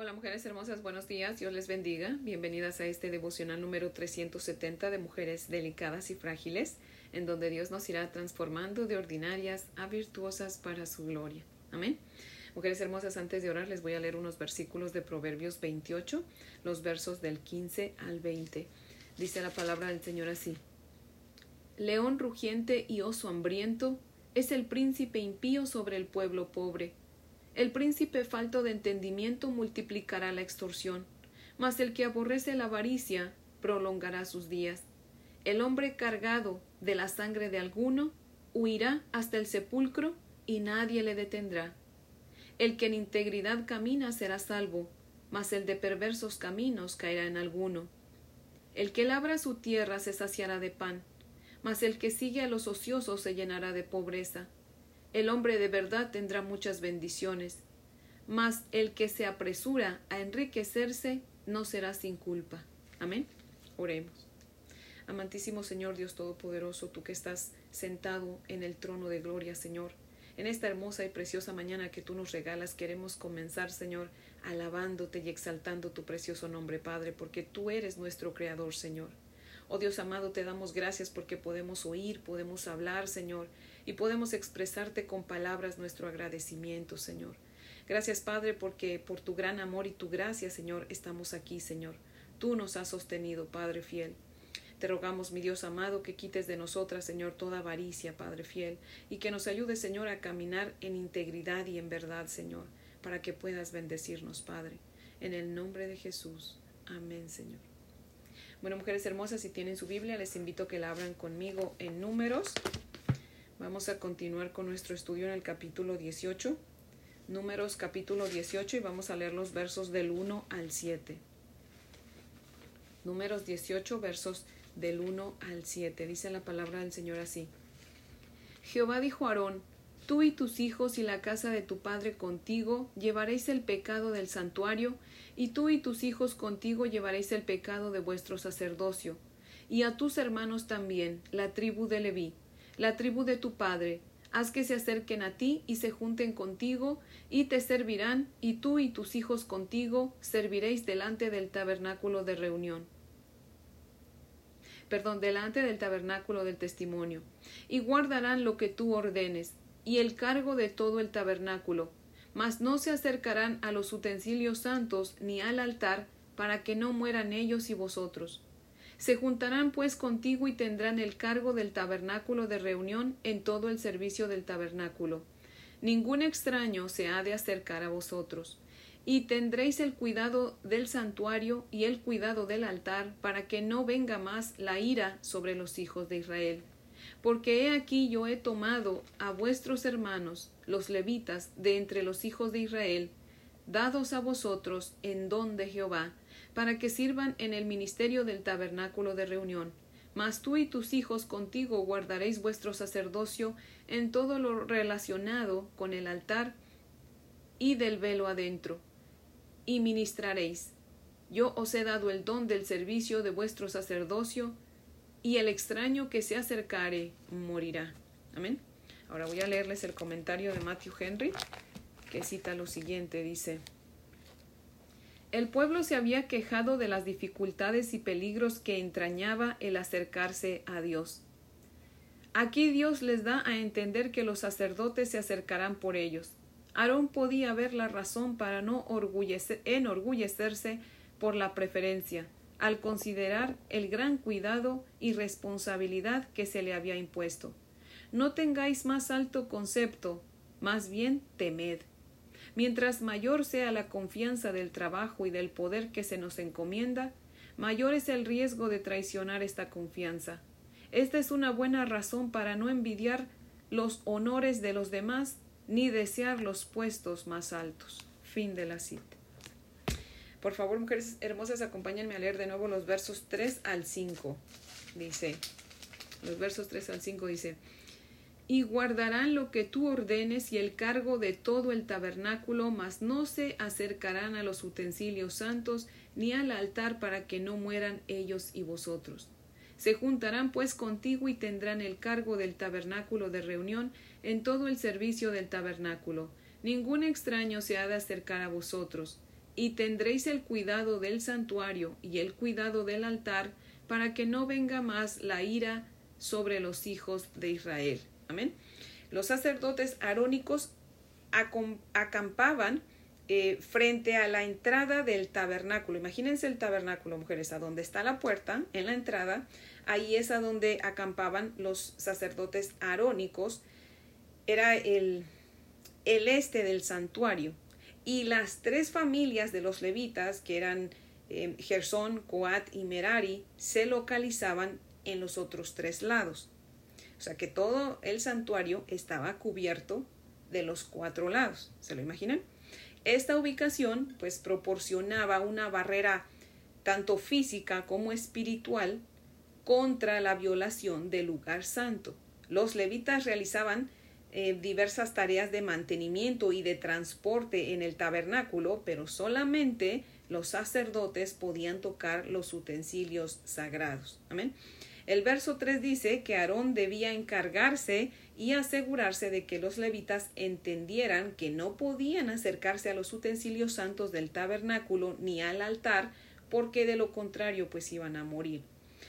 Hola mujeres hermosas, buenos días, Dios les bendiga. Bienvenidas a este devocional número 370 de mujeres delicadas y frágiles, en donde Dios nos irá transformando de ordinarias a virtuosas para su gloria. Amén. Mujeres hermosas, antes de orar les voy a leer unos versículos de Proverbios 28, los versos del 15 al 20. Dice la palabra del Señor así. León rugiente y oso hambriento es el príncipe impío sobre el pueblo pobre el príncipe falto de entendimiento multiplicará la extorsión, mas el que aborrece la avaricia prolongará sus días. El hombre cargado de la sangre de alguno huirá hasta el sepulcro y nadie le detendrá. El que en integridad camina será salvo, mas el de perversos caminos caerá en alguno. El que labra su tierra se saciará de pan, mas el que sigue a los ociosos se llenará de pobreza. El hombre de verdad tendrá muchas bendiciones, mas el que se apresura a enriquecerse no será sin culpa. Amén. Oremos. Amantísimo Señor Dios Todopoderoso, tú que estás sentado en el trono de gloria, Señor. En esta hermosa y preciosa mañana que tú nos regalas, queremos comenzar, Señor, alabándote y exaltando tu precioso nombre, Padre, porque tú eres nuestro Creador, Señor. Oh Dios amado, te damos gracias porque podemos oír, podemos hablar, Señor, y podemos expresarte con palabras nuestro agradecimiento, Señor. Gracias, Padre, porque por tu gran amor y tu gracia, Señor, estamos aquí, Señor. Tú nos has sostenido, Padre fiel. Te rogamos, mi Dios amado, que quites de nosotras, Señor, toda avaricia, Padre fiel, y que nos ayudes, Señor, a caminar en integridad y en verdad, Señor, para que puedas bendecirnos, Padre. En el nombre de Jesús. Amén, Señor. Bueno, mujeres hermosas, si tienen su Biblia, les invito a que la abran conmigo en números Vamos a continuar con nuestro estudio en el capítulo 18, números capítulo 18 y vamos a leer los versos del 1 al 7. Números 18, versos del 1 al 7. Dice la palabra del Señor así. Jehová dijo a Aarón, Tú y tus hijos y la casa de tu padre contigo llevaréis el pecado del santuario, y tú y tus hijos contigo llevaréis el pecado de vuestro sacerdocio, y a tus hermanos también, la tribu de Leví la tribu de tu padre, haz que se acerquen a ti y se junten contigo, y te servirán, y tú y tus hijos contigo serviréis delante del tabernáculo de reunión. Perdón, delante del tabernáculo del testimonio, y guardarán lo que tú ordenes, y el cargo de todo el tabernáculo, mas no se acercarán a los utensilios santos ni al altar, para que no mueran ellos y vosotros se juntarán pues contigo y tendrán el cargo del tabernáculo de reunión en todo el servicio del tabernáculo. Ningún extraño se ha de acercar a vosotros. Y tendréis el cuidado del santuario y el cuidado del altar, para que no venga más la ira sobre los hijos de Israel. Porque he aquí yo he tomado a vuestros hermanos, los levitas, de entre los hijos de Israel, dados a vosotros en don de Jehová, para que sirvan en el ministerio del tabernáculo de reunión. Mas tú y tus hijos contigo guardaréis vuestro sacerdocio en todo lo relacionado con el altar y del velo adentro, y ministraréis. Yo os he dado el don del servicio de vuestro sacerdocio, y el extraño que se acercare morirá. Amén. Ahora voy a leerles el comentario de Matthew Henry, que cita lo siguiente, dice el pueblo se había quejado de las dificultades y peligros que entrañaba el acercarse a Dios. Aquí Dios les da a entender que los sacerdotes se acercarán por ellos. Aarón podía ver la razón para no enorgullecerse por la preferencia, al considerar el gran cuidado y responsabilidad que se le había impuesto. No tengáis más alto concepto, más bien temed. Mientras mayor sea la confianza del trabajo y del poder que se nos encomienda, mayor es el riesgo de traicionar esta confianza. Esta es una buena razón para no envidiar los honores de los demás ni desear los puestos más altos. Fin de la cita. Por favor, mujeres hermosas, acompáñenme a leer de nuevo los versos 3 al 5. Dice, los versos 3 al 5 dice, y guardarán lo que tú ordenes y el cargo de todo el tabernáculo, mas no se acercarán a los utensilios santos ni al altar para que no mueran ellos y vosotros. Se juntarán pues contigo y tendrán el cargo del tabernáculo de reunión en todo el servicio del tabernáculo. Ningún extraño se ha de acercar a vosotros, y tendréis el cuidado del santuario y el cuidado del altar, para que no venga más la ira sobre los hijos de Israel. Amén. Los sacerdotes arónicos acampaban eh, frente a la entrada del tabernáculo. Imagínense el tabernáculo, mujeres, a donde está la puerta, en la entrada, ahí es a donde acampaban los sacerdotes arónicos. Era el, el este del santuario. Y las tres familias de los levitas, que eran eh, Gersón, Coat y Merari, se localizaban en los otros tres lados. O sea que todo el santuario estaba cubierto de los cuatro lados. ¿Se lo imaginan? Esta ubicación pues proporcionaba una barrera tanto física como espiritual contra la violación del lugar santo. Los levitas realizaban eh, diversas tareas de mantenimiento y de transporte en el tabernáculo, pero solamente los sacerdotes podían tocar los utensilios sagrados. Amén. El verso 3 dice que Aarón debía encargarse y asegurarse de que los levitas entendieran que no podían acercarse a los utensilios santos del tabernáculo ni al altar, porque de lo contrario pues iban a morir.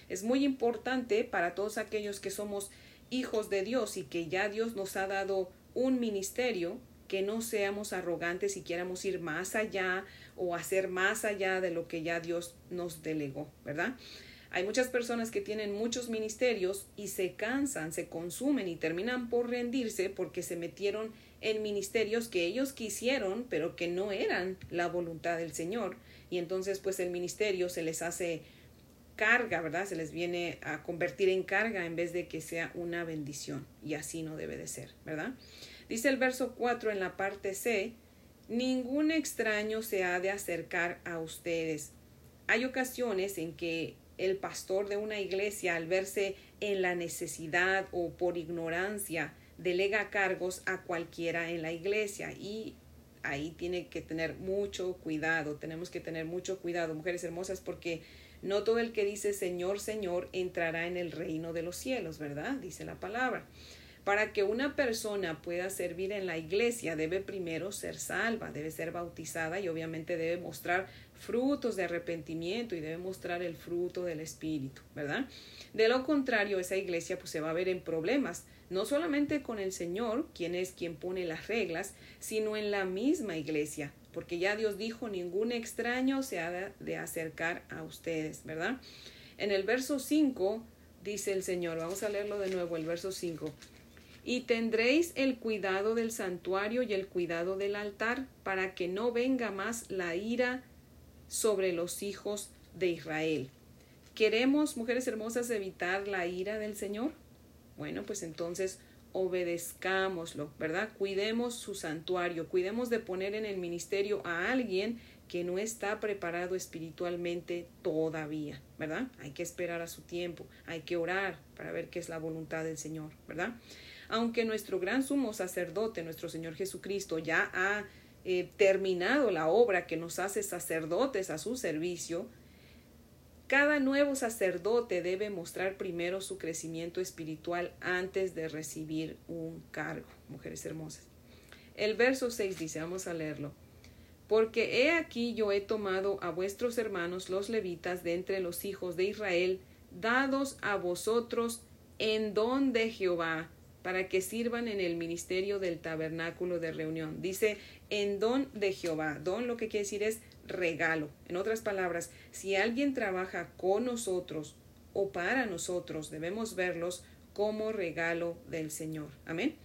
Es muy importante para todos aquellos que somos hijos de Dios y que ya Dios nos ha dado un ministerio, que no seamos arrogantes y quieramos ir más allá o hacer más allá de lo que ya Dios nos delegó, ¿verdad? Hay muchas personas que tienen muchos ministerios y se cansan, se consumen y terminan por rendirse porque se metieron en ministerios que ellos quisieron, pero que no eran la voluntad del Señor. Y entonces pues el ministerio se les hace carga, ¿verdad? Se les viene a convertir en carga en vez de que sea una bendición. Y así no debe de ser, ¿verdad? Dice el verso 4 en la parte C, ningún extraño se ha de acercar a ustedes. Hay ocasiones en que el pastor de una iglesia, al verse en la necesidad o por ignorancia, delega cargos a cualquiera en la iglesia y ahí tiene que tener mucho cuidado, tenemos que tener mucho cuidado, mujeres hermosas, porque no todo el que dice Señor, Señor entrará en el reino de los cielos, ¿verdad? Dice la palabra. Para que una persona pueda servir en la iglesia debe primero ser salva, debe ser bautizada y obviamente debe mostrar frutos de arrepentimiento y debe mostrar el fruto del Espíritu, ¿verdad? De lo contrario, esa iglesia pues se va a ver en problemas, no solamente con el Señor, quien es quien pone las reglas, sino en la misma iglesia, porque ya Dios dijo, ningún extraño se ha de acercar a ustedes, ¿verdad? En el verso 5 dice el Señor, vamos a leerlo de nuevo, el verso 5. Y tendréis el cuidado del santuario y el cuidado del altar, para que no venga más la ira sobre los hijos de Israel. ¿Queremos, mujeres hermosas, evitar la ira del Señor? Bueno, pues entonces obedezcámoslo, ¿verdad? Cuidemos su santuario, cuidemos de poner en el ministerio a alguien que no está preparado espiritualmente todavía, ¿verdad? Hay que esperar a su tiempo, hay que orar para ver qué es la voluntad del Señor, ¿verdad? Aunque nuestro gran sumo sacerdote, nuestro Señor Jesucristo, ya ha eh, terminado la obra que nos hace sacerdotes a su servicio, cada nuevo sacerdote debe mostrar primero su crecimiento espiritual antes de recibir un cargo, mujeres hermosas. El verso 6 dice, vamos a leerlo. Porque he aquí yo he tomado a vuestros hermanos los levitas de entre los hijos de Israel, dados a vosotros en don de Jehová, para que sirvan en el ministerio del tabernáculo de reunión. Dice en don de Jehová. Don lo que quiere decir es regalo. En otras palabras, si alguien trabaja con nosotros o para nosotros, debemos verlos como regalo del Señor. Amén.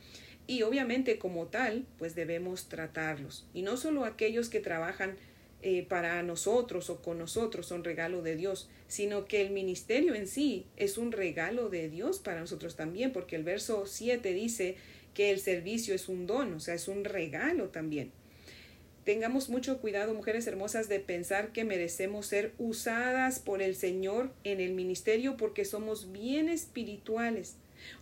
Y obviamente como tal, pues debemos tratarlos. Y no solo aquellos que trabajan eh, para nosotros o con nosotros son regalo de Dios, sino que el ministerio en sí es un regalo de Dios para nosotros también, porque el verso 7 dice que el servicio es un don, o sea, es un regalo también. Tengamos mucho cuidado, mujeres hermosas, de pensar que merecemos ser usadas por el Señor en el ministerio porque somos bien espirituales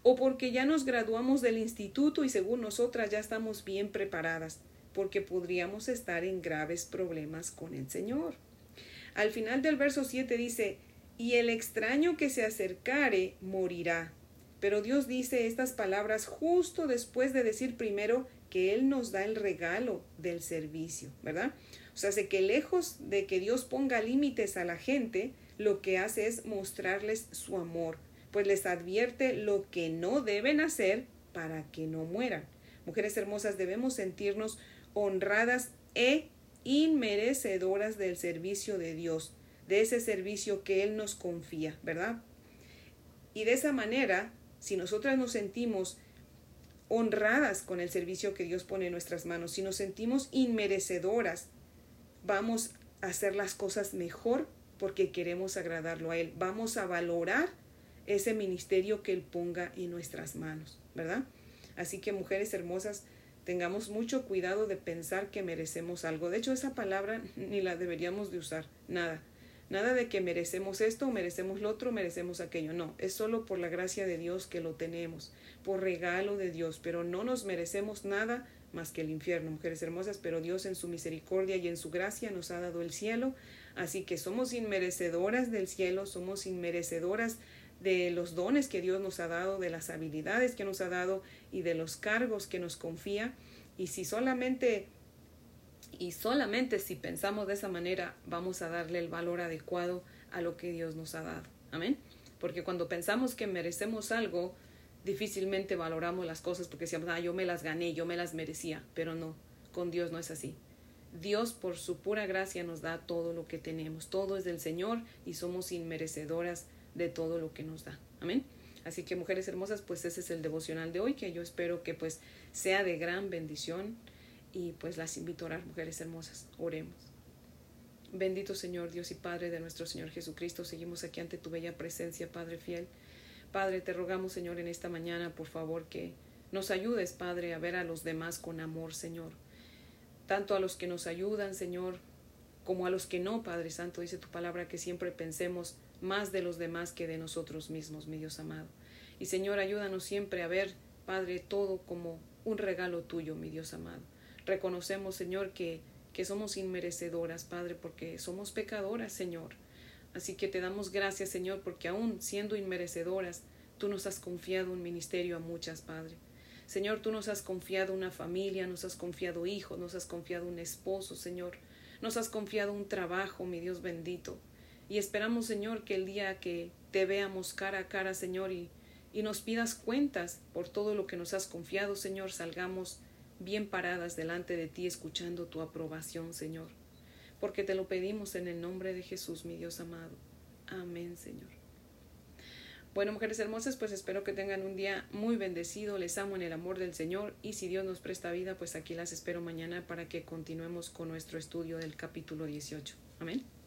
o porque ya nos graduamos del instituto y según nosotras ya estamos bien preparadas, porque podríamos estar en graves problemas con el Señor. Al final del verso 7 dice, y el extraño que se acercare morirá. Pero Dios dice estas palabras justo después de decir primero que Él nos da el regalo del servicio, ¿verdad? O sea, sé que lejos de que Dios ponga límites a la gente, lo que hace es mostrarles su amor, pues les advierte lo que no deben hacer para que no mueran. Mujeres hermosas, debemos sentirnos honradas e inmerecedoras del servicio de Dios, de ese servicio que Él nos confía, ¿verdad? Y de esa manera, si nosotras nos sentimos honradas con el servicio que Dios pone en nuestras manos, si nos sentimos inmerecedoras, vamos a hacer las cosas mejor porque queremos agradarlo a Él. Vamos a valorar ese ministerio que Él ponga en nuestras manos, ¿verdad? Así que mujeres hermosas, tengamos mucho cuidado de pensar que merecemos algo. De hecho, esa palabra ni la deberíamos de usar, nada. Nada de que merecemos esto, merecemos lo otro, merecemos aquello. No, es solo por la gracia de Dios que lo tenemos, por regalo de Dios, pero no nos merecemos nada más que el infierno, mujeres hermosas, pero Dios en su misericordia y en su gracia nos ha dado el cielo, así que somos inmerecedoras del cielo, somos inmerecedoras de los dones que Dios nos ha dado, de las habilidades que nos ha dado y de los cargos que nos confía. Y si solamente y solamente si pensamos de esa manera vamos a darle el valor adecuado a lo que Dios nos ha dado. Amén. Porque cuando pensamos que merecemos algo, difícilmente valoramos las cosas porque decimos, ah, yo me las gané, yo me las merecía, pero no, con Dios no es así. Dios por su pura gracia nos da todo lo que tenemos, todo es del Señor y somos inmerecedoras de todo lo que nos da. Amén. Así que mujeres hermosas, pues ese es el devocional de hoy que yo espero que pues sea de gran bendición y pues las invito a orar, mujeres hermosas. Oremos. Bendito Señor Dios y Padre de nuestro Señor Jesucristo, seguimos aquí ante tu bella presencia, Padre fiel. Padre, te rogamos, Señor, en esta mañana, por favor, que nos ayudes, Padre, a ver a los demás con amor, Señor. Tanto a los que nos ayudan, Señor, como a los que no, Padre Santo, dice tu palabra, que siempre pensemos más de los demás que de nosotros mismos, mi Dios amado. Y Señor, ayúdanos siempre a ver, Padre, todo como un regalo tuyo, mi Dios amado. Reconocemos, Señor, que, que somos inmerecedoras, Padre, porque somos pecadoras, Señor. Así que te damos gracias, Señor, porque aún siendo inmerecedoras, tú nos has confiado un ministerio a muchas, Padre. Señor, tú nos has confiado una familia, nos has confiado hijos, nos has confiado un esposo, Señor. Nos has confiado un trabajo, mi Dios bendito. Y esperamos, Señor, que el día que te veamos cara a cara, Señor, y, y nos pidas cuentas por todo lo que nos has confiado, Señor, salgamos bien paradas delante de ti, escuchando tu aprobación, Señor. Porque te lo pedimos en el nombre de Jesús, mi Dios amado. Amén, Señor. Bueno, mujeres hermosas, pues espero que tengan un día muy bendecido. Les amo en el amor del Señor y si Dios nos presta vida, pues aquí las espero mañana para que continuemos con nuestro estudio del capítulo 18. Amén.